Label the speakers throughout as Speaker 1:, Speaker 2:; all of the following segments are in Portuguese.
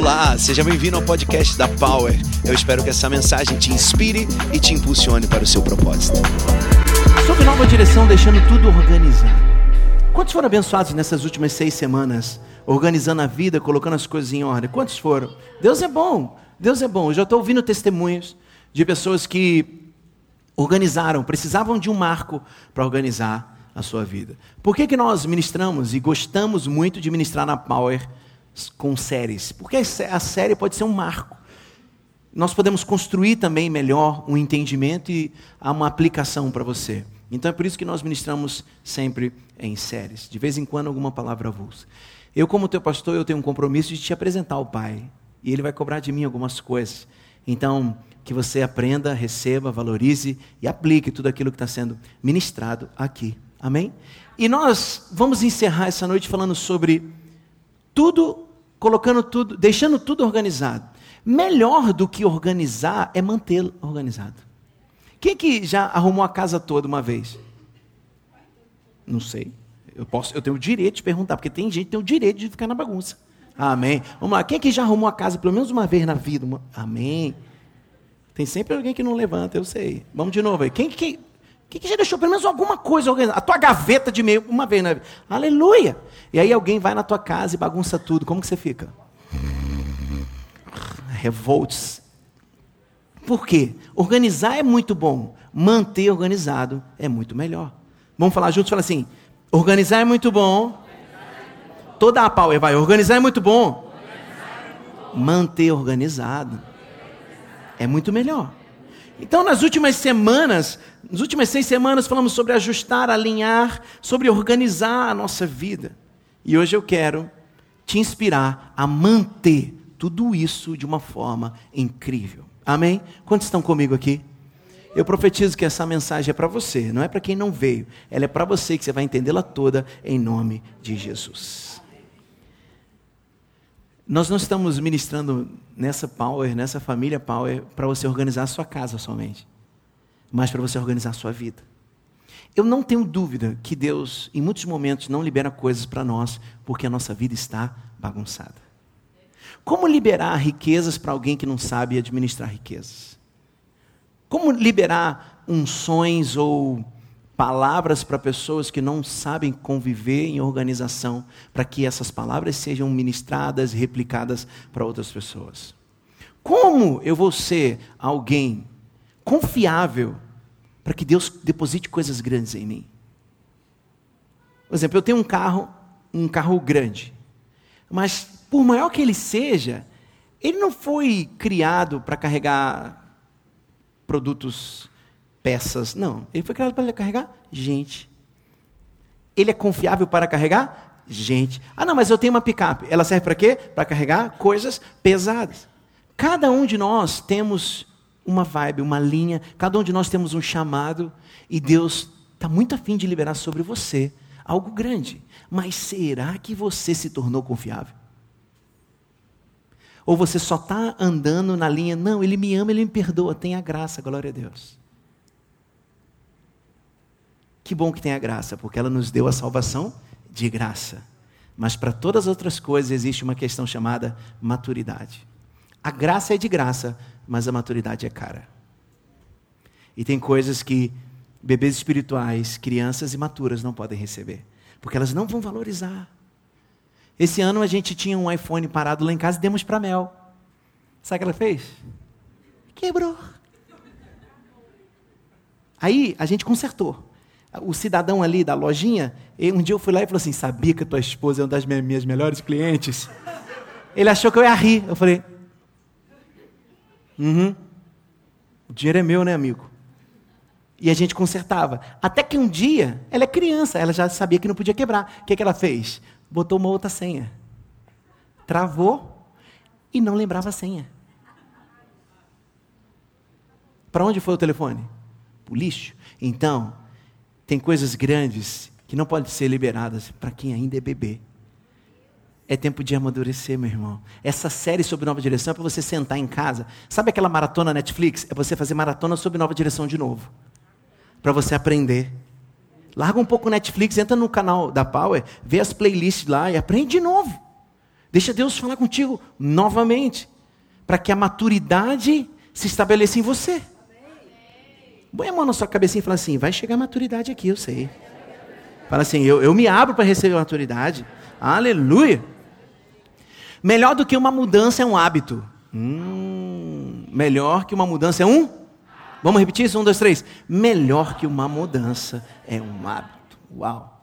Speaker 1: Olá, seja bem-vindo ao podcast da Power. Eu espero que essa mensagem te inspire e te impulsione para o seu propósito.
Speaker 2: Sob nova direção, deixando tudo organizado. Quantos foram abençoados nessas últimas seis semanas, organizando a vida, colocando as coisas em ordem? Quantos foram? Deus é bom, Deus é bom. Eu já estou ouvindo testemunhos de pessoas que organizaram, precisavam de um marco para organizar a sua vida. Por que, que nós ministramos e gostamos muito de ministrar na Power com séries? Porque a série pode ser um marco. Nós podemos construir também melhor um entendimento e uma aplicação para você. Então é por isso que nós ministramos sempre em séries. De vez em quando alguma palavra avulsa. Eu, como teu pastor, eu tenho um compromisso de te apresentar ao Pai. E Ele vai cobrar de mim algumas coisas. Então, que você aprenda, receba, valorize e aplique tudo aquilo que está sendo ministrado aqui. Amém? E nós vamos encerrar essa noite falando sobre tudo, colocando tudo, deixando tudo organizado. Melhor do que organizar é mantê-lo organizado. Quem que já arrumou a casa toda uma vez? Não sei. Eu posso, eu tenho o direito de perguntar, porque tem gente que tem o direito de ficar na bagunça. Amém. Vamos lá. Quem que já arrumou a casa pelo menos uma vez na vida? Uma... Amém. Tem sempre alguém que não levanta, eu sei. Vamos de novo aí. Quem, quem, quem que já deixou pelo menos alguma coisa organizada? A tua gaveta de meio, uma vez na. Aleluia! E aí alguém vai na tua casa e bagunça tudo. Como que você fica? Revolts. Por quê? Organizar é muito bom. Manter organizado é muito melhor. Vamos falar juntos? Fala assim. Organizar é muito bom. Toda a power vai. Organizar é muito bom. Manter organizado é muito melhor. Então, nas últimas semanas, nas últimas seis semanas, falamos sobre ajustar, alinhar, sobre organizar a nossa vida. E hoje eu quero te inspirar a manter tudo isso de uma forma incrível. Amém? Quantos estão comigo aqui? Eu profetizo que essa mensagem é para você, não é para quem não veio. Ela é para você que você vai entendê-la toda em nome de Jesus. Nós não estamos ministrando nessa Power, nessa família Power, para você organizar a sua casa somente, mas para você organizar a sua vida. Eu não tenho dúvida que Deus, em muitos momentos, não libera coisas para nós porque a nossa vida está bagunçada. Como liberar riquezas para alguém que não sabe administrar riquezas? Como liberar unções ou palavras para pessoas que não sabem conviver em organização, para que essas palavras sejam ministradas e replicadas para outras pessoas. Como eu vou ser alguém confiável para que Deus deposite coisas grandes em mim? Por exemplo, eu tenho um carro, um carro grande, mas por maior que ele seja, ele não foi criado para carregar produtos peças. Não, ele foi criado para carregar gente. Ele é confiável para carregar gente. Ah, não, mas eu tenho uma picape. Ela serve para quê? Para carregar coisas pesadas. Cada um de nós temos uma vibe, uma linha, cada um de nós temos um chamado e Deus está muito afim de liberar sobre você algo grande. Mas será que você se tornou confiável? Ou você só está andando na linha, não, ele me ama, ele me perdoa, tenha graça, glória a Deus. Que bom que tem a graça, porque ela nos deu a salvação de graça. Mas para todas as outras coisas existe uma questão chamada maturidade. A graça é de graça, mas a maturidade é cara. E tem coisas que bebês espirituais, crianças imaturas não podem receber, porque elas não vão valorizar. Esse ano a gente tinha um iPhone parado lá em casa e demos para Mel. Sabe o que ela fez? Quebrou. Aí a gente consertou o cidadão ali da lojinha, um dia eu fui lá e falou assim: Sabia que tua esposa é uma das minhas melhores clientes? Ele achou que eu ia rir. Eu falei: Uhum. O dinheiro é meu, né, amigo? E a gente consertava. Até que um dia, ela é criança, ela já sabia que não podia quebrar. O que, que ela fez? Botou uma outra senha. Travou e não lembrava a senha. Para onde foi o telefone? Para o lixo. Então, tem coisas grandes que não podem ser liberadas para quem ainda é bebê. É tempo de amadurecer, meu irmão. Essa série sobre nova direção é para você sentar em casa. Sabe aquela maratona Netflix? É você fazer maratona sobre nova direção de novo. Para você aprender. Larga um pouco o Netflix, entra no canal da Power, vê as playlists lá e aprende de novo. Deixa Deus falar contigo novamente, para que a maturidade se estabeleça em você. Põe a mão na sua cabecinha e fala assim: vai chegar a maturidade aqui, eu sei. Fala assim: eu, eu me abro para receber a maturidade. Aleluia. Melhor do que uma mudança é um hábito. Hum, melhor que uma mudança é um? Vamos repetir isso? Um, dois, três. Melhor que uma mudança é um hábito. Uau.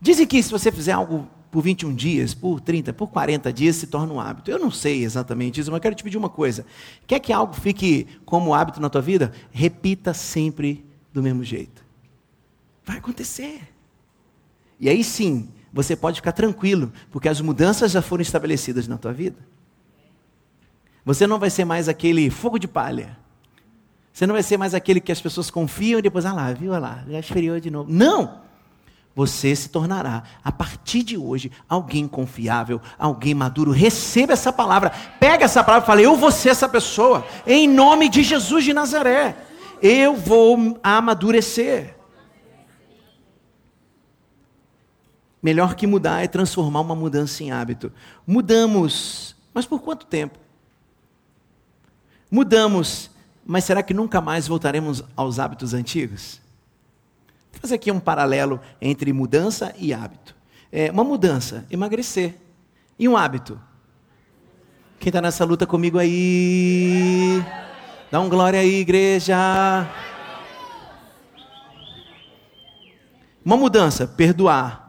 Speaker 2: Dizem que se você fizer algo por 21 dias, por 30, por 40 dias, se torna um hábito. Eu não sei exatamente isso, mas quero te pedir uma coisa. Quer que algo fique como hábito na tua vida? Repita sempre do mesmo jeito. Vai acontecer. E aí sim, você pode ficar tranquilo, porque as mudanças já foram estabelecidas na tua vida. Você não vai ser mais aquele fogo de palha. Você não vai ser mais aquele que as pessoas confiam e depois, ah lá, viu, ah lá, já esfriou de novo. Não! você se tornará, a partir de hoje, alguém confiável, alguém maduro. Receba essa palavra, pega essa palavra e fala: Eu vou ser essa pessoa, em nome de Jesus de Nazaré. Eu vou amadurecer. Melhor que mudar é transformar uma mudança em hábito. Mudamos, mas por quanto tempo? Mudamos, mas será que nunca mais voltaremos aos hábitos antigos? Vou fazer aqui um paralelo entre mudança e hábito. É, uma mudança, emagrecer. E um hábito? Quem está nessa luta comigo aí? Dá um glória aí, igreja. Uma mudança, perdoar.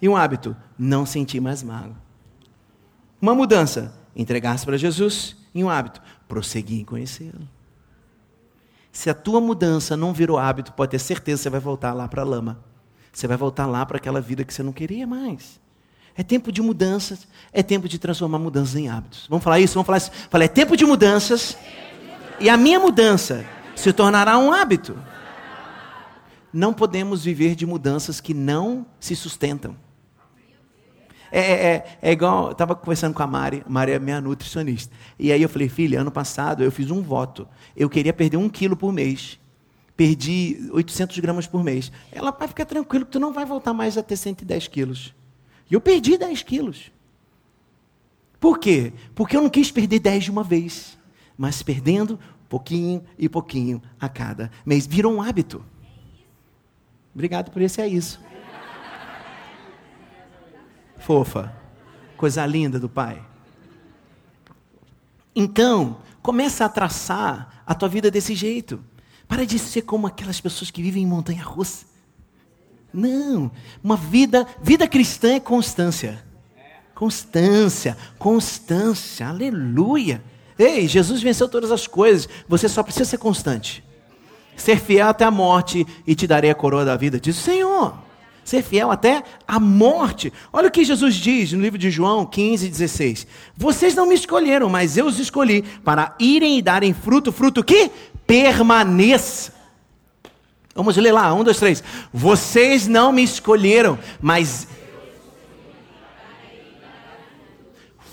Speaker 2: E um hábito, não sentir mais mágoa. Uma mudança, entregar-se para Jesus. E um hábito, prosseguir em conhecê-lo. Se a tua mudança não virou hábito, pode ter certeza que você vai voltar lá para a lama. Você vai voltar lá para aquela vida que você não queria mais. É tempo de mudanças, é tempo de transformar mudanças em hábitos. Vamos falar isso? Vamos falar isso? Fala, é tempo de mudanças. E a minha mudança se tornará um hábito. Não podemos viver de mudanças que não se sustentam. É, é, é, é igual, eu estava conversando com a Mari, a Mari é minha nutricionista. E aí eu falei, filha, ano passado eu fiz um voto. Eu queria perder um quilo por mês. Perdi 800 gramas por mês. Ela, vai ficar tranquilo que tu não vai voltar mais a ter 110 quilos. E eu perdi 10 quilos. Por quê? Porque eu não quis perder 10 de uma vez. Mas perdendo pouquinho e pouquinho a cada mês. Virou um hábito. Obrigado por esse é isso fofa, coisa linda do Pai. Então, começa a traçar a tua vida desse jeito. Para de ser como aquelas pessoas que vivem em montanha russa. Não, uma vida, vida cristã é constância. Constância, constância, aleluia. Ei, Jesus venceu todas as coisas, você só precisa ser constante. Ser fiel até a morte e te darei a coroa da vida, diz o Senhor ser fiel até a morte. Olha o que Jesus diz no livro de João 15, 16. Vocês não me escolheram, mas eu os escolhi para irem e darem fruto, fruto que permaneça. Vamos ler lá, um, dois, três. Vocês não me escolheram, mas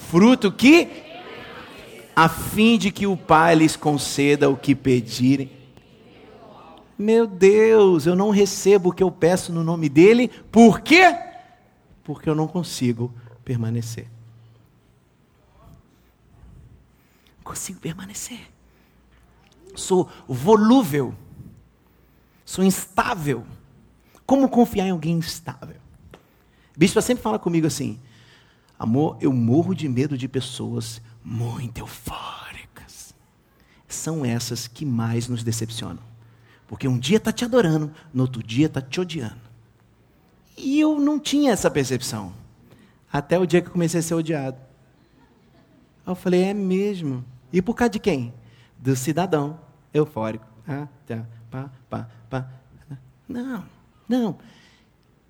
Speaker 2: fruto que a fim de que o Pai lhes conceda o que pedirem. Meu Deus, eu não recebo o que eu peço no nome dele, por quê? Porque eu não consigo permanecer. Não consigo permanecer. Sou volúvel. Sou instável. Como confiar em alguém instável? A bispa sempre fala comigo assim: Amor, eu morro de medo de pessoas muito eufóricas. São essas que mais nos decepcionam. Porque um dia está te adorando, no outro dia está te odiando. E eu não tinha essa percepção. Até o dia que eu comecei a ser odiado. Eu falei, é mesmo. E por causa de quem? Do cidadão eufórico. Ah, tá. Não, não.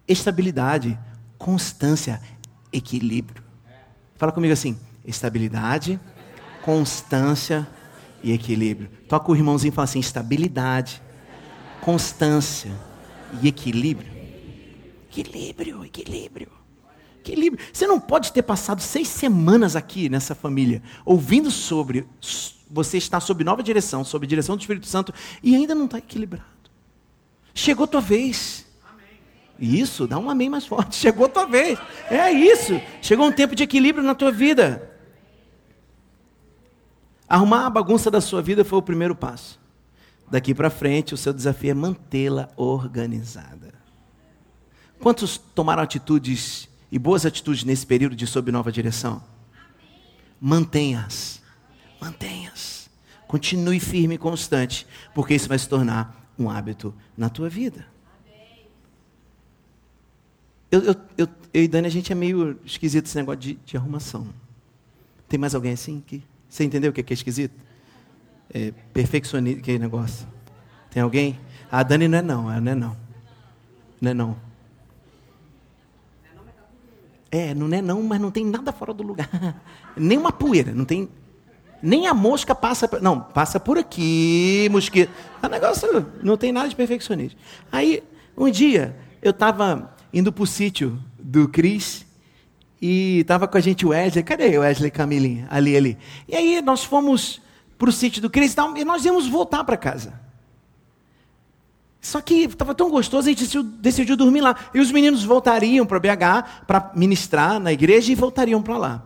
Speaker 2: Estabilidade, constância, equilíbrio. Fala comigo assim: estabilidade, constância e equilíbrio. Toca o irmãozinho e fala assim: estabilidade, constância e equilíbrio. Equilíbrio, equilíbrio. Equilíbrio. Você não pode ter passado seis semanas aqui nessa família, ouvindo sobre você está sob nova direção, sob direção do Espírito Santo, e ainda não está equilibrado. Chegou a tua vez. Isso, dá um amém mais forte. Chegou a tua vez. É isso. Chegou um tempo de equilíbrio na tua vida. Arrumar a bagunça da sua vida foi o primeiro passo. Daqui para frente, o seu desafio é mantê-la organizada. Quantos tomaram atitudes e boas atitudes nesse período de sob nova direção? Mantenha-as. Mantenha-as. Continue firme e constante, porque isso vai se tornar um hábito na tua vida. Eu, eu, eu, eu e Dani, a gente é meio esquisito esse negócio de, de arrumação. Tem mais alguém assim? Que, você entendeu o que é, que é esquisito? É, perfeccionista, que negócio. Tem alguém? A Dani não é não, ela não é não. Não é não. É, não é não, mas não tem nada fora do lugar. Nem uma poeira, não tem. Nem a mosca passa. Não, passa por aqui, mosquito. O negócio não tem nada de perfeccionista. Aí, um dia, eu estava indo para o sítio do Cris e estava com a gente o Wesley. Cadê o Wesley Camilinha? Ali, ali. E aí nós fomos para o sítio do Cris e nós íamos voltar para casa. Só que estava tão gostoso, a gente decidiu, decidiu, dormir lá. E os meninos voltariam para BH para ministrar na igreja e voltariam para lá.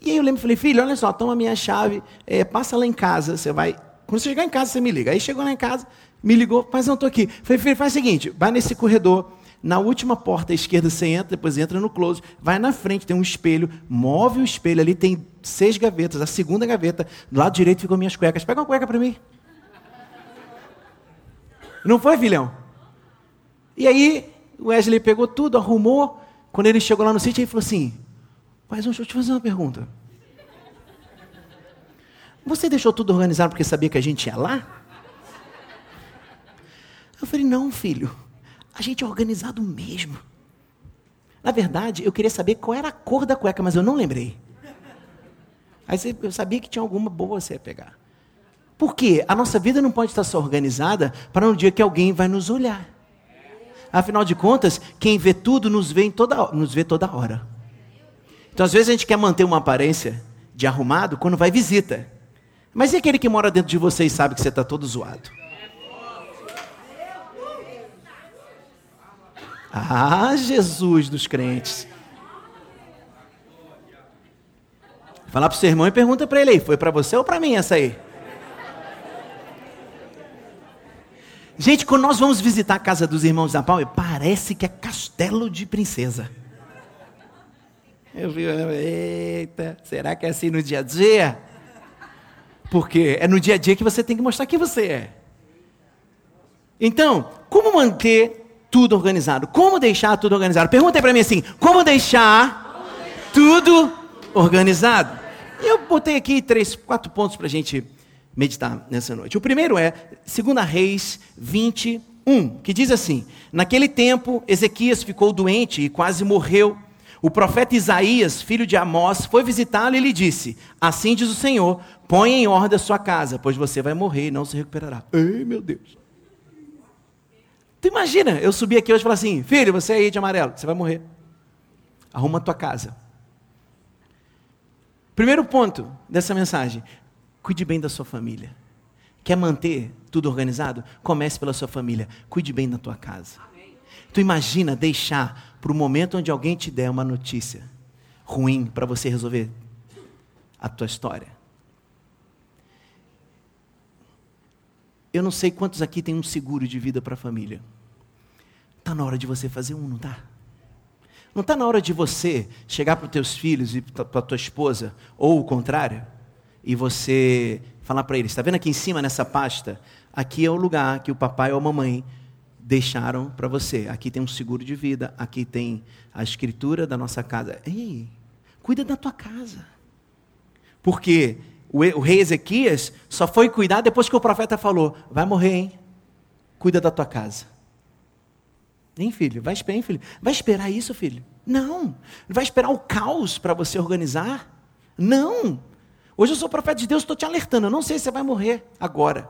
Speaker 2: E aí eu lembro, falei, filho, olha só, toma a minha chave, é, passa lá em casa, você vai. Quando você chegar em casa, você me liga. Aí chegou lá em casa, me ligou, mas não estou aqui. Falei, filho, faz o seguinte, vai nesse corredor, na última porta à esquerda você entra, depois entra no close, vai na frente, tem um espelho, move o espelho ali, tem seis gavetas, a segunda gaveta, do lado direito ficam minhas cuecas. Pega uma cueca para mim. Não foi, filhão? E aí, o Wesley pegou tudo, arrumou. Quando ele chegou lá no sítio, ele falou assim: Mas deixa eu te fazer uma pergunta. Você deixou tudo organizado porque sabia que a gente ia lá? Eu falei: Não, filho. A gente é organizado mesmo. Na verdade, eu queria saber qual era a cor da cueca, mas eu não lembrei. Aí eu sabia que tinha alguma boa você ia pegar. Porque a nossa vida não pode estar só organizada para um dia que alguém vai nos olhar. Afinal de contas, quem vê tudo nos vê, toda, nos vê toda hora. Então, às vezes, a gente quer manter uma aparência de arrumado quando vai visita. Mas e aquele que mora dentro de você e sabe que você está todo zoado? Ah, Jesus dos crentes. Falar para o seu irmão e pergunta para ele aí: foi para você ou para mim essa aí? Gente, quando nós vamos visitar a casa dos irmãos da parece que é castelo de princesa. Eu vi, eita, será que é assim no dia a dia? Porque é no dia a dia que você tem que mostrar quem você é. Então, como manter tudo organizado? Como deixar tudo organizado? Pergunta aí para mim assim: como deixar tudo organizado? E eu botei aqui três, quatro pontos para a gente meditar nessa noite. O primeiro é 2 Reis 21, que diz assim: Naquele tempo, Ezequias ficou doente e quase morreu. O profeta Isaías, filho de Amós, foi visitá-lo e lhe disse: Assim diz o Senhor: Põe em ordem a sua casa, pois você vai morrer e não se recuperará. Ei, meu Deus. Tu imagina, eu subir aqui hoje e falar assim: Filho, você é aí de amarelo, você vai morrer. Arruma a tua casa. Primeiro ponto dessa mensagem: Cuide bem da sua família. Quer manter tudo organizado? Comece pela sua família. Cuide bem da tua casa. Amém. Tu imagina deixar para o momento onde alguém te der uma notícia ruim para você resolver a tua história. Eu não sei quantos aqui tem um seguro de vida para a família. Está na hora de você fazer um, não está? Não está na hora de você chegar para os teus filhos e para a tua esposa, ou o contrário, e você falar para eles: está vendo aqui em cima nessa pasta? Aqui é o lugar que o papai ou a mamãe deixaram para você. Aqui tem um seguro de vida, aqui tem a escritura da nossa casa. Ei, cuida da tua casa. Porque o, rei Ezequias só foi cuidar depois que o profeta falou: vai morrer, hein? Cuida da tua casa. Hein, filho? Vai esperar, hein, filho? Vai esperar isso, filho? Não. Vai esperar o caos para você organizar? Não. Hoje eu sou profeta de Deus, estou te alertando. Eu não sei se você vai morrer agora,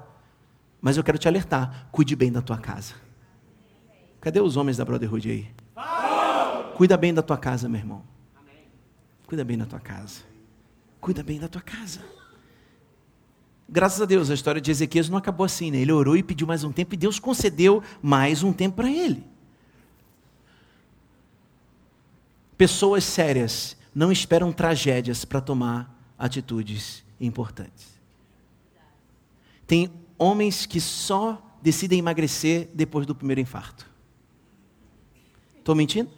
Speaker 2: mas eu quero te alertar. Cuide bem da tua casa. Cadê os homens da Brotherhood aí? Cuida bem da tua casa, meu irmão. Cuida bem da tua casa. Cuida bem da tua casa. Graças a Deus, a história de Ezequias não acabou assim, né? Ele orou e pediu mais um tempo e Deus concedeu mais um tempo para ele. Pessoas sérias não esperam tragédias para tomar atitudes importantes. Tem homens que só decidem emagrecer depois do primeiro infarto. Estou mentindo?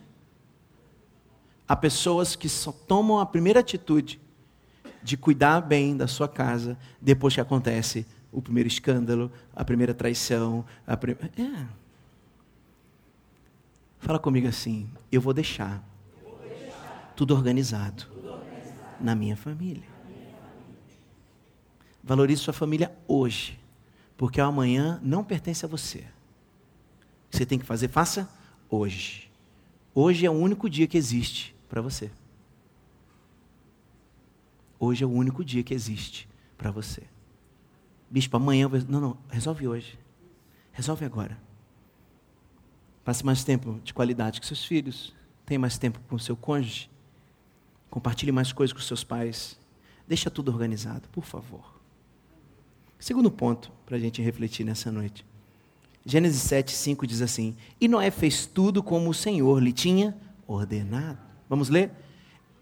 Speaker 2: Há pessoas que só tomam a primeira atitude de cuidar bem da sua casa depois que acontece o primeiro escândalo, a primeira traição. A prim... é. Fala comigo assim: eu vou deixar, eu vou deixar tudo, organizado tudo organizado na minha família. Valorize sua família hoje, porque o amanhã não pertence a você. Você tem que fazer, faça hoje. Hoje é o único dia que existe para você. Hoje é o único dia que existe para você. Bispo, amanhã. Vou... Não, não, resolve hoje. Resolve agora. Passe mais tempo de qualidade com seus filhos. Tenha mais tempo com seu cônjuge. Compartilhe mais coisas com seus pais. Deixa tudo organizado, por favor. Segundo ponto, para a gente refletir nessa noite. Gênesis 7, 5 diz assim: E Noé fez tudo como o Senhor lhe tinha ordenado. Vamos ler?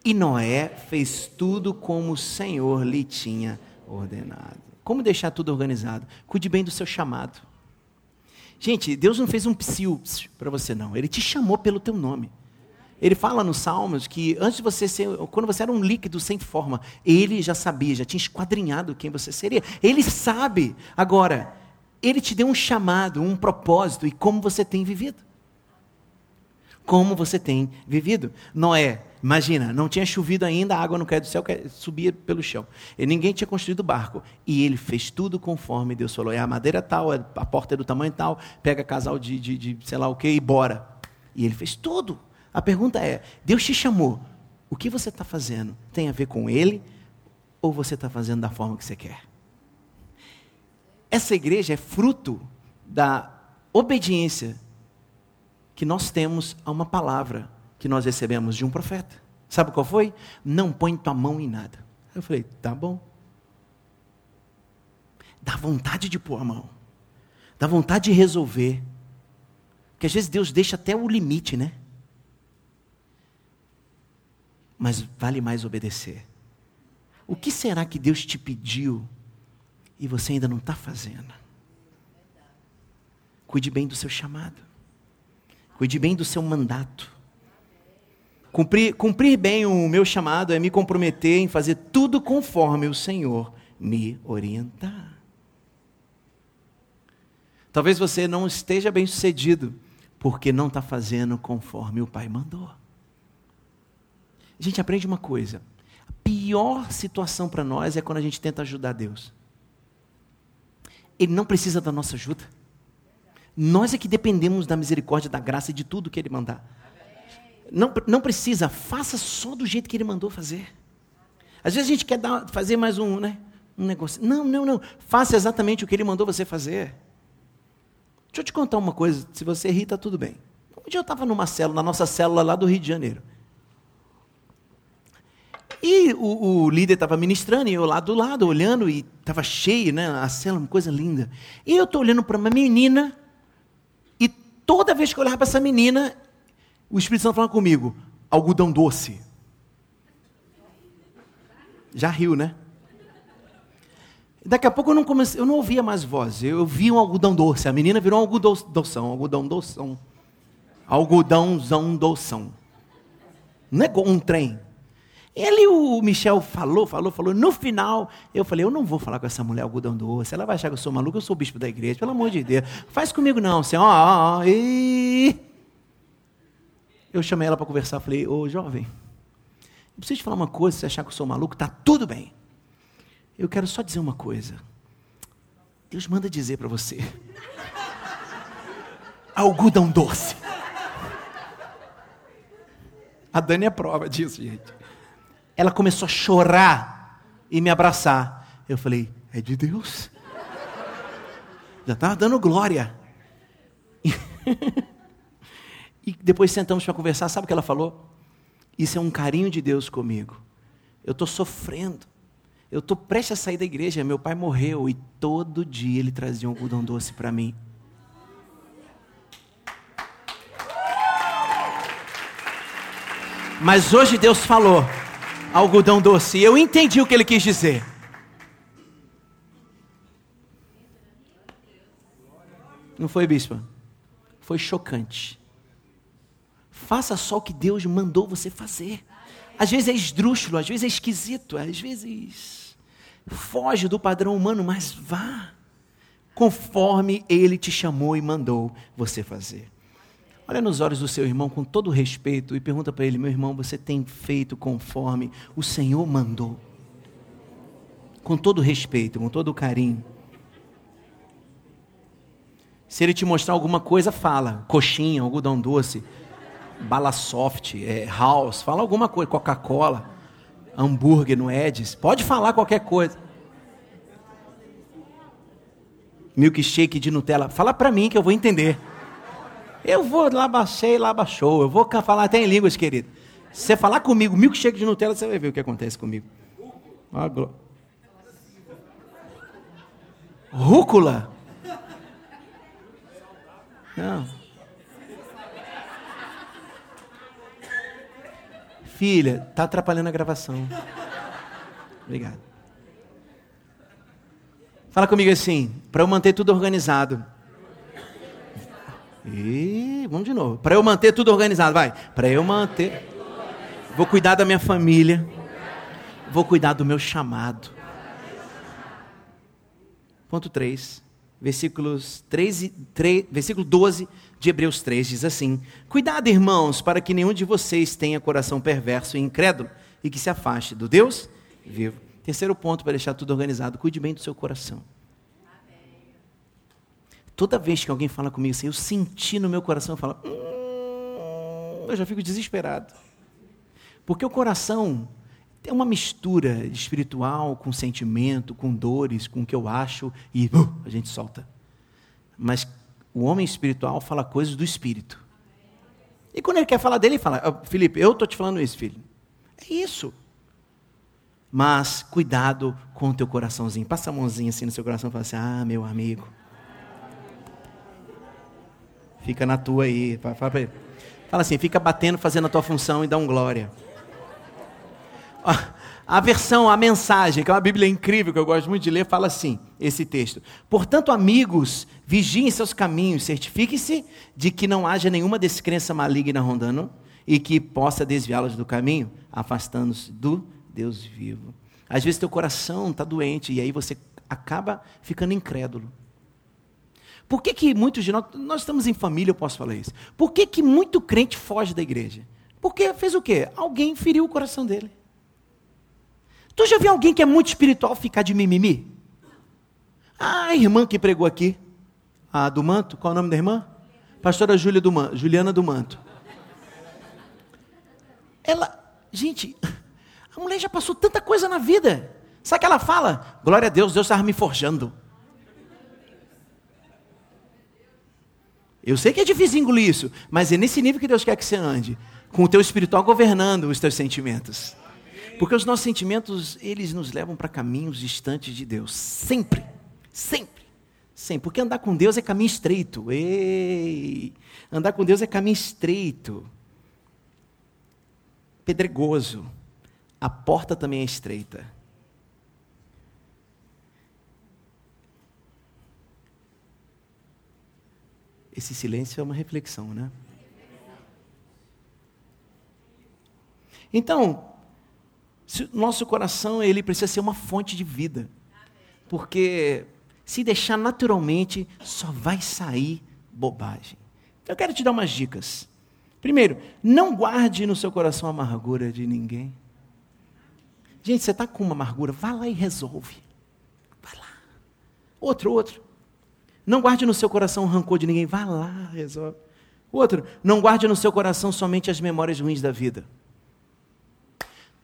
Speaker 2: E Noé fez tudo como o Senhor lhe tinha ordenado. Como deixar tudo organizado? Cuide bem do seu chamado. Gente, Deus não fez um psiu para você, não. Ele te chamou pelo teu nome. Ele fala nos Salmos que antes de você ser, quando você era um líquido sem forma, ele já sabia, já tinha esquadrinhado quem você seria. Ele sabe. Agora, ele te deu um chamado, um propósito e como você tem vivido. Como você tem vivido. Noé, imagina, não tinha chovido ainda, a água não caía do céu, subia pelo chão. E ninguém tinha construído barco. E ele fez tudo conforme Deus falou. É a madeira tal, é a porta é do tamanho tal, pega casal de, de, de sei lá o que e bora. E ele fez tudo. A pergunta é: Deus te chamou, o que você está fazendo tem a ver com Ele ou você está fazendo da forma que você quer? Essa igreja é fruto da obediência que nós temos a uma palavra que nós recebemos de um profeta. Sabe qual foi? Não põe tua mão em nada. Eu falei, tá bom. Dá vontade de pôr a mão. Dá vontade de resolver. Porque às vezes Deus deixa até o limite, né? mas vale mais obedecer. O que será que Deus te pediu e você ainda não está fazendo? Cuide bem do seu chamado, cuide bem do seu mandato. Cumprir, cumprir bem o meu chamado é me comprometer em fazer tudo conforme o Senhor me orientar. Talvez você não esteja bem sucedido porque não está fazendo conforme o Pai mandou. Gente aprende uma coisa: a pior situação para nós é quando a gente tenta ajudar Deus. Ele não precisa da nossa ajuda. Nós é que dependemos da misericórdia, da graça e de tudo que Ele mandar. Não, não precisa, faça só do jeito que Ele mandou fazer. Às vezes a gente quer dar, fazer mais um, né, um negócio. Não, não, não. Faça exatamente o que Ele mandou você fazer. Deixa eu te contar uma coisa, se você ri, está tudo bem. Um dia eu estava numa célula, na nossa célula lá do Rio de Janeiro. E o, o líder estava ministrando e eu lá do lado, olhando, e estava cheio, né? A cela, uma coisa linda. E eu estou olhando para uma menina, e toda vez que eu olhava para essa menina, o Espírito Santo falava comigo: algodão doce. Já riu, né? Daqui a pouco eu não comecei, eu não ouvia mais voz, eu vi um algodão doce. A menina virou um algodão doção, algodão doção. Algodãozão doção. Não é um trem. Ele, o Michel falou, falou, falou. No final, eu falei: eu não vou falar com essa mulher algodão doce. Ela vai achar que eu sou maluco, eu sou bispo da igreja, pelo amor de Deus. Faz comigo não, senhor. Ó, ó, e... Eu chamei ela para conversar, falei: ô jovem, eu preciso te falar uma coisa. Se achar que eu sou maluco, tá tudo bem. Eu quero só dizer uma coisa. Deus manda dizer para você: algodão doce. A Dani é prova disso, gente ela começou a chorar e me abraçar. Eu falei: é de Deus. Já estava dando glória. e depois sentamos para conversar. Sabe o que ela falou? Isso é um carinho de Deus comigo. Eu estou sofrendo. Eu estou prestes a sair da igreja. Meu pai morreu e todo dia ele trazia um algodão doce para mim. Mas hoje Deus falou algodão doce. E eu entendi o que ele quis dizer. Não foi, bispo? Foi chocante. Faça só o que Deus mandou você fazer. Às vezes é esdrúxulo, às vezes é esquisito, às vezes foge do padrão humano, mas vá conforme ele te chamou e mandou você fazer. Olha nos olhos do seu irmão com todo respeito e pergunta para ele: meu irmão, você tem feito conforme o Senhor mandou? Com todo respeito, com todo carinho. Se ele te mostrar alguma coisa, fala. Coxinha, algodão doce, bala soft, é, house, fala alguma coisa, Coca-Cola, hambúrguer no Edis. Pode falar qualquer coisa. Milkshake de Nutella. Fala para mim que eu vou entender. Eu vou lá baixei, lá baixou. Eu vou falar até em línguas, querido. Se você falar comigo, milkshake de Nutella, você vai ver o que acontece comigo. Ah. Rúcula? Não. Filha, tá atrapalhando a gravação. Obrigado. Fala comigo assim, para eu manter tudo organizado. E vamos de novo. Para eu manter tudo organizado, vai. Para eu manter. Vou cuidar da minha família. Vou cuidar do meu chamado. Ponto 3. Versículos 3 e 3, versículo 12 de Hebreus 3 diz assim: Cuidado, irmãos, para que nenhum de vocês tenha coração perverso e incrédulo e que se afaste do Deus vivo. Terceiro ponto para deixar tudo organizado: cuide bem do seu coração. Toda vez que alguém fala comigo assim, eu senti no meu coração, eu falo, hum, eu já fico desesperado. Porque o coração é uma mistura espiritual com sentimento, com dores, com o que eu acho e uh, a gente solta. Mas o homem espiritual fala coisas do espírito. E quando ele quer falar dele, ele fala: oh, Felipe, eu estou te falando isso, filho. É isso. Mas cuidado com o teu coraçãozinho. Passa a mãozinha assim no seu coração e fala assim: Ah, meu amigo. Fica na tua aí. Fala, fala, fala assim, fica batendo, fazendo a tua função e dá um glória. A versão, a mensagem, que é uma Bíblia incrível, que eu gosto muito de ler, fala assim, esse texto. Portanto, amigos, vigiem seus caminhos, certifiquem-se de que não haja nenhuma descrença maligna rondando e que possa desviá-los do caminho, afastando-se do Deus vivo. Às vezes teu coração está doente e aí você acaba ficando incrédulo. Por que, que muitos de nós, nós estamos em família, eu posso falar isso. Por que, que muito crente foge da igreja? Porque fez o quê? Alguém feriu o coração dele. Tu já viu alguém que é muito espiritual ficar de mimimi? Ah, a irmã que pregou aqui, a do manto, qual é o nome da irmã? Pastora Júlia do Juliana do manto. Ela, gente, a mulher já passou tanta coisa na vida. Sabe o que ela fala? Glória a Deus, Deus estava me forjando. Eu sei que é difícil engolir isso, mas é nesse nível que Deus quer que você ande, com o teu espiritual governando os teus sentimentos. Porque os nossos sentimentos, eles nos levam para caminhos distantes de Deus, sempre, sempre, sempre. Porque andar com Deus é caminho estreito. Ei! Andar com Deus é caminho estreito, pedregoso. A porta também é estreita. Esse silêncio é uma reflexão, né? Então, nosso coração ele precisa ser uma fonte de vida, porque se deixar naturalmente só vai sair bobagem. Então, eu quero te dar umas dicas. Primeiro, não guarde no seu coração a amargura de ninguém. Gente, você está com uma amargura, vá lá e resolve. Vai lá. Outro, outro. Não guarde no seu coração o rancor de ninguém. Vá lá, resolve. Outro, não guarde no seu coração somente as memórias ruins da vida.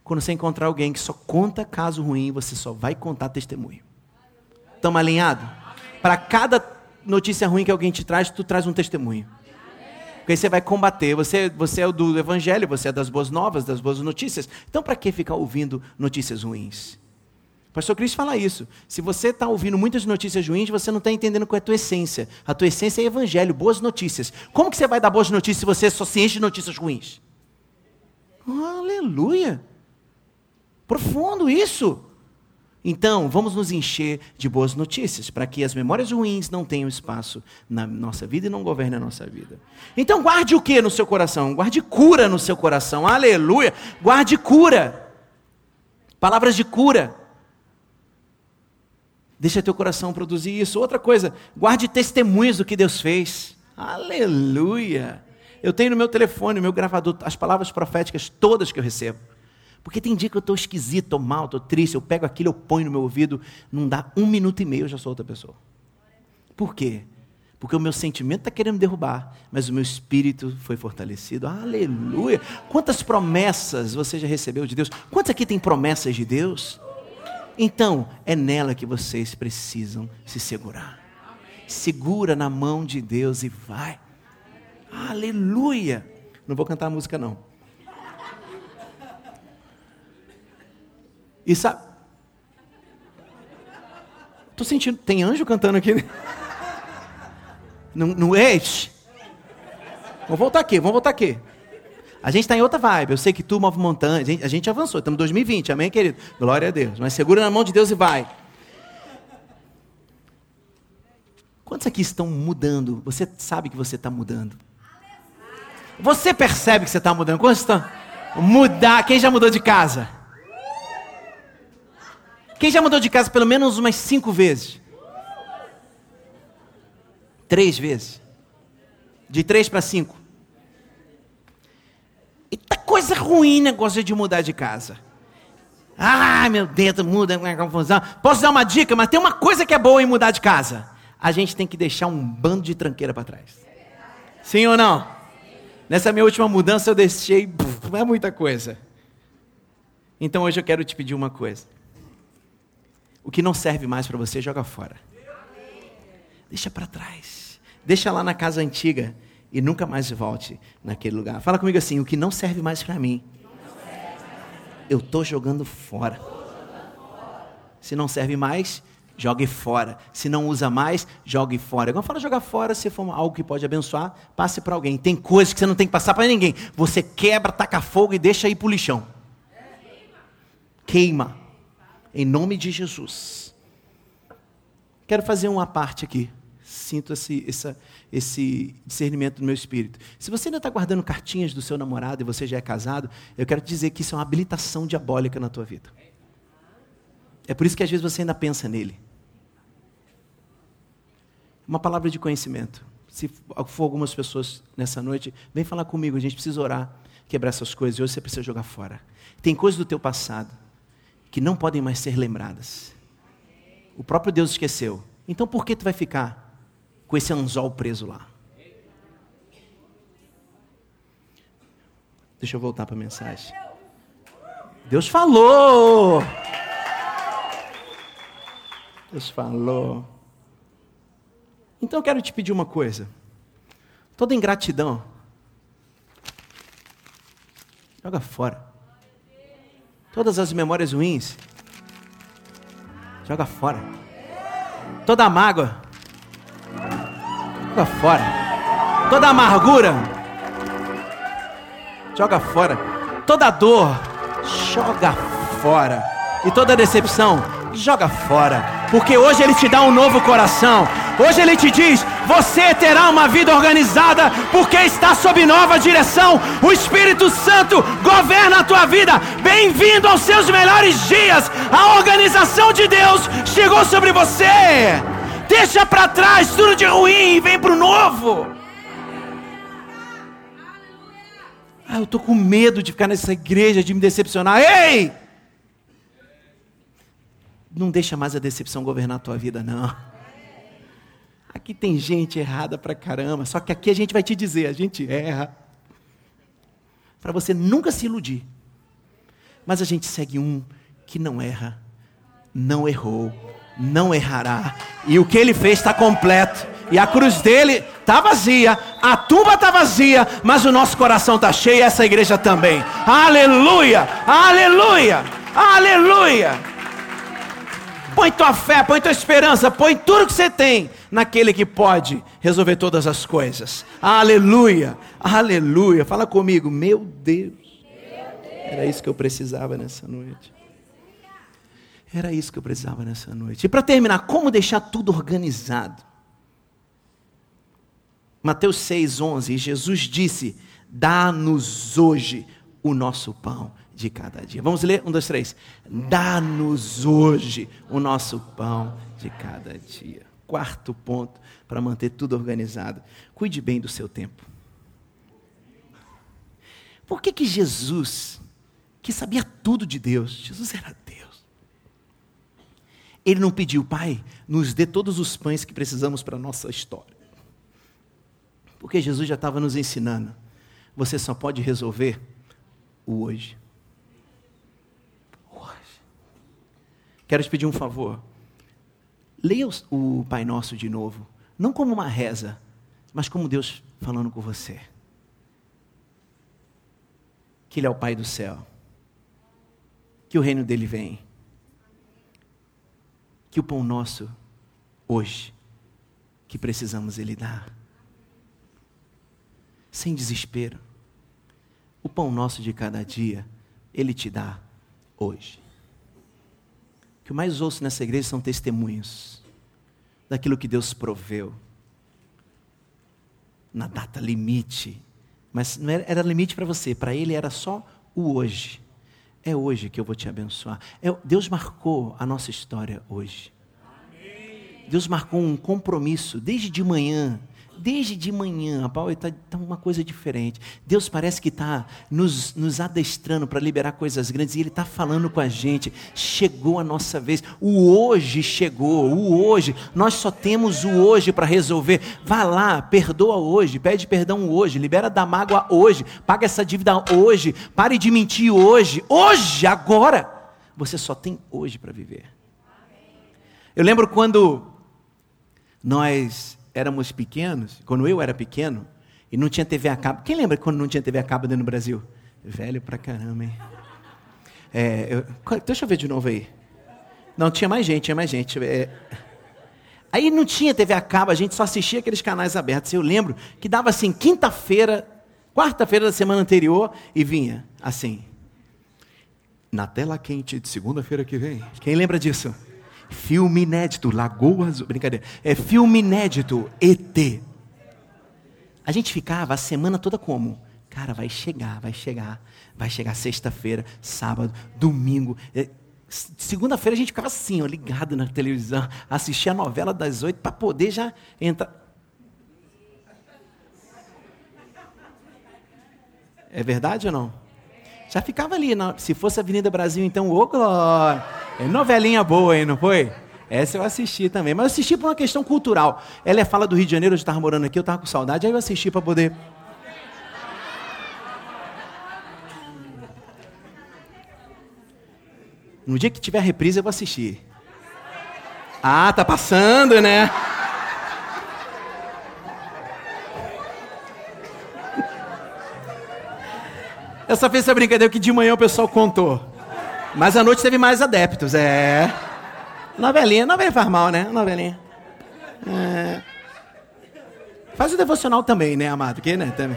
Speaker 2: Quando você encontrar alguém que só conta caso ruim, você só vai contar testemunho. Estamos alinhados? Para cada notícia ruim que alguém te traz, tu traz um testemunho. Porque aí você vai combater. Você, você é do evangelho, você é das boas novas, das boas notícias. Então, para que ficar ouvindo notícias ruins? Pastor Cristo fala isso. Se você está ouvindo muitas notícias ruins, você não está entendendo qual é a tua essência. A tua essência é evangelho, boas notícias. Como que você vai dar boas notícias se você só se enche de notícias ruins? Aleluia! Profundo isso. Então, vamos nos encher de boas notícias, para que as memórias ruins não tenham espaço na nossa vida e não governem a nossa vida. Então, guarde o que no seu coração? Guarde cura no seu coração. Aleluia! Guarde cura. Palavras de cura. Deixa teu coração produzir isso. Outra coisa, guarde testemunhos do que Deus fez. Aleluia! Eu tenho no meu telefone, no meu gravador, as palavras proféticas todas que eu recebo. Porque tem dia que eu estou esquisito, estou mal, estou triste, eu pego aquilo, eu ponho no meu ouvido, não dá um minuto e meio, eu já sou outra pessoa. Por quê? Porque o meu sentimento está querendo me derrubar, mas o meu espírito foi fortalecido. Aleluia! Quantas promessas você já recebeu de Deus? Quantos aqui tem promessas de Deus? Então, é nela que vocês precisam se segurar. Segura na mão de Deus e vai. Aleluia! Não vou cantar a música, não. E sabe. Tô sentindo. Tem anjo cantando aqui. Né? Não, não é? Vamos voltar aqui, vamos voltar aqui. A gente está em outra vibe. Eu sei que tu move montanha. A gente, a gente avançou. Estamos em 2020. Amém, querido? Glória a Deus. Mas segura na mão de Deus e vai. Quantos aqui estão mudando? Você sabe que você está mudando. Você percebe que você está mudando. Quantos estão? Mudar. Quem já mudou de casa? Quem já mudou de casa pelo menos umas cinco vezes? Três vezes. De três para cinco. Eita coisa ruim negócio de mudar de casa. Ah, meu dedo muda, é confusão. Posso dar uma dica, mas tem uma coisa que é boa em mudar de casa. A gente tem que deixar um bando de tranqueira para trás. Sim ou não? Nessa minha última mudança eu deixei, não é muita coisa. Então hoje eu quero te pedir uma coisa. O que não serve mais para você, joga fora. Deixa para trás. Deixa lá na casa antiga e nunca mais volte naquele lugar. Fala comigo assim: o que não serve mais para mim, eu tô jogando fora. Se não serve mais, jogue fora. Se não usa mais, jogue fora. Quando fala jogar fora, se for algo que pode abençoar, passe para alguém. Tem coisas que você não tem que passar para ninguém. Você quebra, taca fogo e deixa ir para o lixão. Queima em nome de Jesus. Quero fazer uma parte aqui. Sinto esse, essa, esse discernimento no meu espírito. Se você ainda está guardando cartinhas do seu namorado e você já é casado, eu quero te dizer que isso é uma habilitação diabólica na tua vida. É por isso que às vezes você ainda pensa nele. Uma palavra de conhecimento. Se for algumas pessoas nessa noite, vem falar comigo, a gente precisa orar, quebrar essas coisas, e hoje você precisa jogar fora. Tem coisas do teu passado que não podem mais ser lembradas. O próprio Deus esqueceu. Então por que tu vai ficar com esse anzol preso lá? Deixa eu voltar para a mensagem. Deus falou. Deus falou. Então eu quero te pedir uma coisa. Toda ingratidão, joga fora. Todas as memórias ruins, joga fora. Toda mágoa, joga fora. Toda amargura, joga fora. Toda dor, joga fora. E toda decepção, joga fora. Porque hoje Ele te dá um novo coração. Hoje Ele te diz: você terá uma vida organizada, porque está sob nova direção. O Espírito Santo governa a tua vida. Bem-vindo aos seus melhores dias. A organização de Deus chegou sobre você. Deixa para trás tudo de ruim e vem para o novo. Ah, eu estou com medo de ficar nessa igreja, de me decepcionar. Ei! Não deixa mais a decepção governar a tua vida, não. Aqui tem gente errada pra caramba, só que aqui a gente vai te dizer, a gente erra. Para você nunca se iludir. Mas a gente segue um que não erra, não errou, não errará. E o que ele fez está completo. E a cruz dele está vazia, a tumba está vazia, mas o nosso coração está cheio, e essa igreja também. Aleluia! Aleluia! Aleluia! Põe tua fé, põe tua esperança, põe tudo que você tem naquele que pode resolver todas as coisas. Aleluia, aleluia. Fala comigo, meu Deus. Era isso que eu precisava nessa noite. Era isso que eu precisava nessa noite. E para terminar, como deixar tudo organizado? Mateus 6, 11, Jesus disse: Dá-nos hoje o nosso pão de cada dia. Vamos ler? Um, dois, três. Dá-nos hoje o nosso pão de cada dia. Quarto ponto para manter tudo organizado. Cuide bem do seu tempo. Por que, que Jesus, que sabia tudo de Deus, Jesus era Deus, ele não pediu, Pai, nos dê todos os pães que precisamos para a nossa história? Porque Jesus já estava nos ensinando. Você só pode resolver o hoje. Quero te pedir um favor. Leia o Pai Nosso de novo. Não como uma reza, mas como Deus falando com você. Que Ele é o Pai do céu. Que o reino dele vem. Que o pão nosso, hoje, que precisamos Ele dar. Sem desespero. O pão nosso de cada dia, Ele te dá hoje. Que eu mais ouço nessa igreja são testemunhos daquilo que Deus proveu. Na data limite. Mas não era, era limite para você, para Ele era só o hoje. É hoje que eu vou te abençoar. É, Deus marcou a nossa história hoje. Deus marcou um compromisso desde de manhã desde de manhã, Paulo está tá uma coisa diferente. Deus parece que está nos, nos adestrando para liberar coisas grandes e Ele está falando com a gente. Chegou a nossa vez. O hoje chegou. O hoje. Nós só temos o hoje para resolver. Vá lá, perdoa hoje, pede perdão hoje, libera da mágoa hoje, paga essa dívida hoje, pare de mentir hoje. Hoje, agora. Você só tem hoje para viver. Eu lembro quando nós éramos pequenos, quando eu era pequeno, e não tinha TV a cabo. Quem lembra quando não tinha TV a cabo dentro do Brasil? Velho pra caramba, hein? É, eu, deixa eu ver de novo aí. Não, tinha mais gente, tinha mais gente. É, aí não tinha TV a cabo, a gente só assistia aqueles canais abertos. Eu lembro que dava assim, quinta-feira, quarta-feira da semana anterior, e vinha assim. Na tela quente de segunda-feira que vem. Quem lembra disso? Filme inédito, Lagoa Azul. Brincadeira. É filme inédito, ET. A gente ficava a semana toda como? Cara, vai chegar, vai chegar. Vai chegar sexta-feira, sábado, domingo. É, segunda-feira a gente ficava assim, ó, ligado na televisão, assistia a novela das oito para poder já entrar. É verdade ou não? Já ficava ali. Se fosse Avenida Brasil, então, ô glória. É novelinha boa, hein, não foi? Essa eu assisti também. Mas eu assisti por uma questão cultural. Ela é fala do Rio de Janeiro, eu estava morando aqui, eu estava com saudade, aí eu assisti para poder. No dia que tiver reprise, eu vou assistir. Ah, tá passando, né? Eu só fiz essa brincadeira que de manhã o pessoal contou. Mas à noite teve mais adeptos, é. Novelinha, novelinha faz mal, né? Novelinha. É. Faz o devocional também, né, amado? Que, né, também.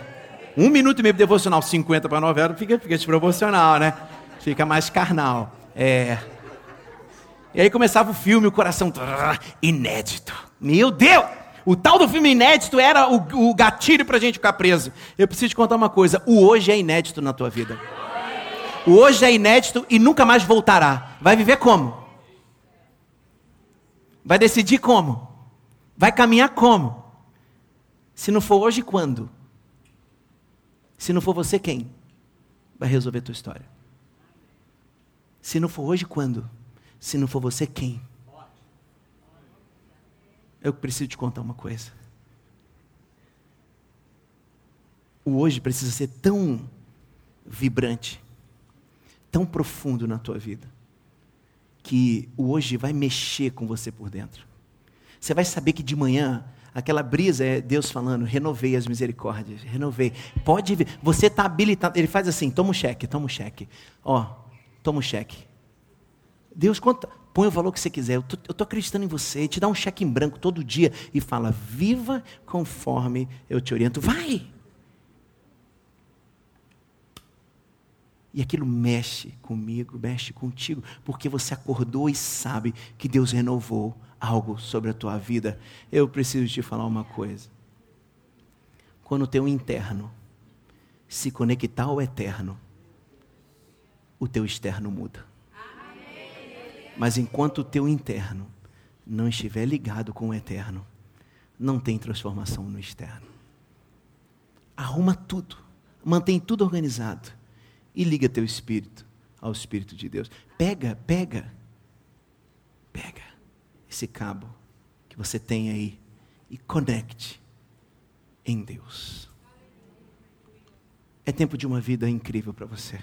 Speaker 2: Um minuto e meio de devocional, 50 para novela, fica, fica desproporcional, né? Fica mais carnal. É. E aí começava o filme, o coração inédito. Meu Deus! O tal do filme inédito era o, o gatilho para a gente ficar preso. Eu preciso te contar uma coisa: o hoje é inédito na tua vida. O hoje é inédito e nunca mais voltará. Vai viver como? Vai decidir como? Vai caminhar como? Se não for hoje, quando? Se não for você, quem? Vai resolver tua história. Se não for hoje, quando? Se não for você, quem? Eu preciso te contar uma coisa. O hoje precisa ser tão vibrante, tão profundo na tua vida, que o hoje vai mexer com você por dentro. Você vai saber que de manhã aquela brisa é Deus falando, renovei as misericórdias, renovei. Pode você está habilitado. Ele faz assim, toma um cheque, toma um cheque. Ó, toma um cheque. Deus conta, põe o valor que você quiser. Eu estou acreditando em você. Te dá um cheque em branco todo dia e fala: viva conforme eu te oriento. Vai! E aquilo mexe comigo, mexe contigo, porque você acordou e sabe que Deus renovou algo sobre a tua vida. Eu preciso te falar uma coisa. Quando o teu interno se conectar ao eterno, o teu externo muda. Mas enquanto o teu interno não estiver ligado com o eterno, não tem transformação no externo. Arruma tudo, mantém tudo organizado e liga teu espírito ao Espírito de Deus. Pega, pega, pega esse cabo que você tem aí e conecte em Deus. É tempo de uma vida incrível para você.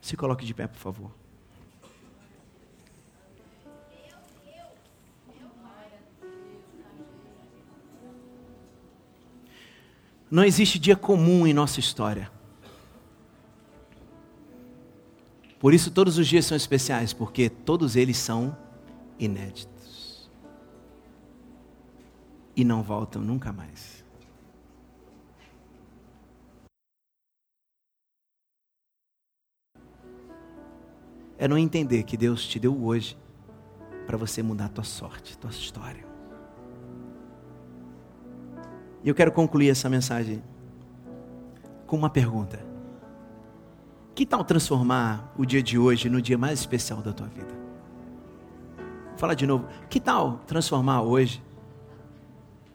Speaker 2: Se coloque de pé, por favor. Não existe dia comum em nossa história. Por isso todos os dias são especiais, porque todos eles são inéditos. E não voltam nunca mais. É não entender que Deus te deu hoje para você mudar a tua sorte, a tua história. E eu quero concluir essa mensagem com uma pergunta. Que tal transformar o dia de hoje no dia mais especial da tua vida? Fala de novo. Que tal transformar hoje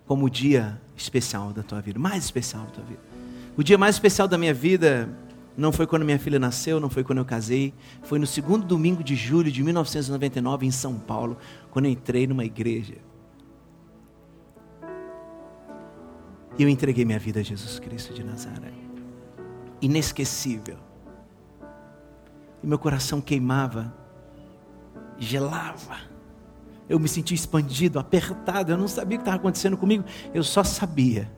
Speaker 2: como o dia especial da tua vida, mais especial da tua vida? O dia mais especial da minha vida não foi quando minha filha nasceu, não foi quando eu casei, foi no segundo domingo de julho de 1999 em São Paulo, quando eu entrei numa igreja. E eu entreguei minha vida a Jesus Cristo de Nazaré. Inesquecível. E meu coração queimava, gelava. Eu me sentia expandido, apertado. Eu não sabia o que estava acontecendo comigo. Eu só sabia.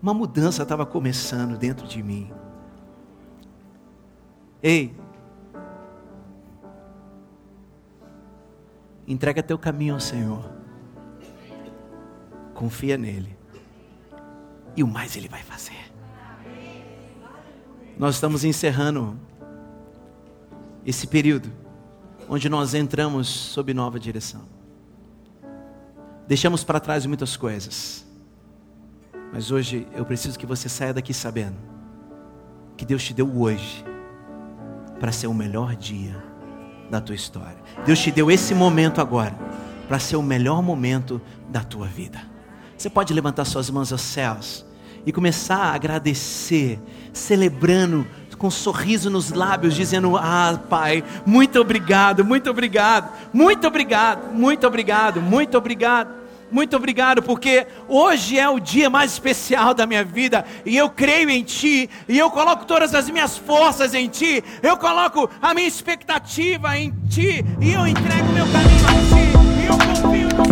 Speaker 2: Uma mudança estava começando dentro de mim. Ei, entrega teu caminho ao Senhor. Confia nele e o mais Ele vai fazer. Nós estamos encerrando esse período onde nós entramos sob nova direção. Deixamos para trás muitas coisas, mas hoje eu preciso que você saia daqui sabendo que Deus te deu hoje para ser o melhor dia da tua história. Deus te deu esse momento agora para ser o melhor momento da tua vida. Você pode levantar suas mãos aos céus e começar a agradecer, celebrando com um sorriso nos lábios, dizendo: Ah, Pai, muito obrigado, muito obrigado, muito obrigado, muito obrigado, muito obrigado. Muito obrigado, porque hoje é o dia mais especial da minha vida, e eu creio em Ti, e eu coloco todas as minhas forças em Ti, eu coloco a minha expectativa em Ti, e eu entrego meu caminho a Ti, e eu confio.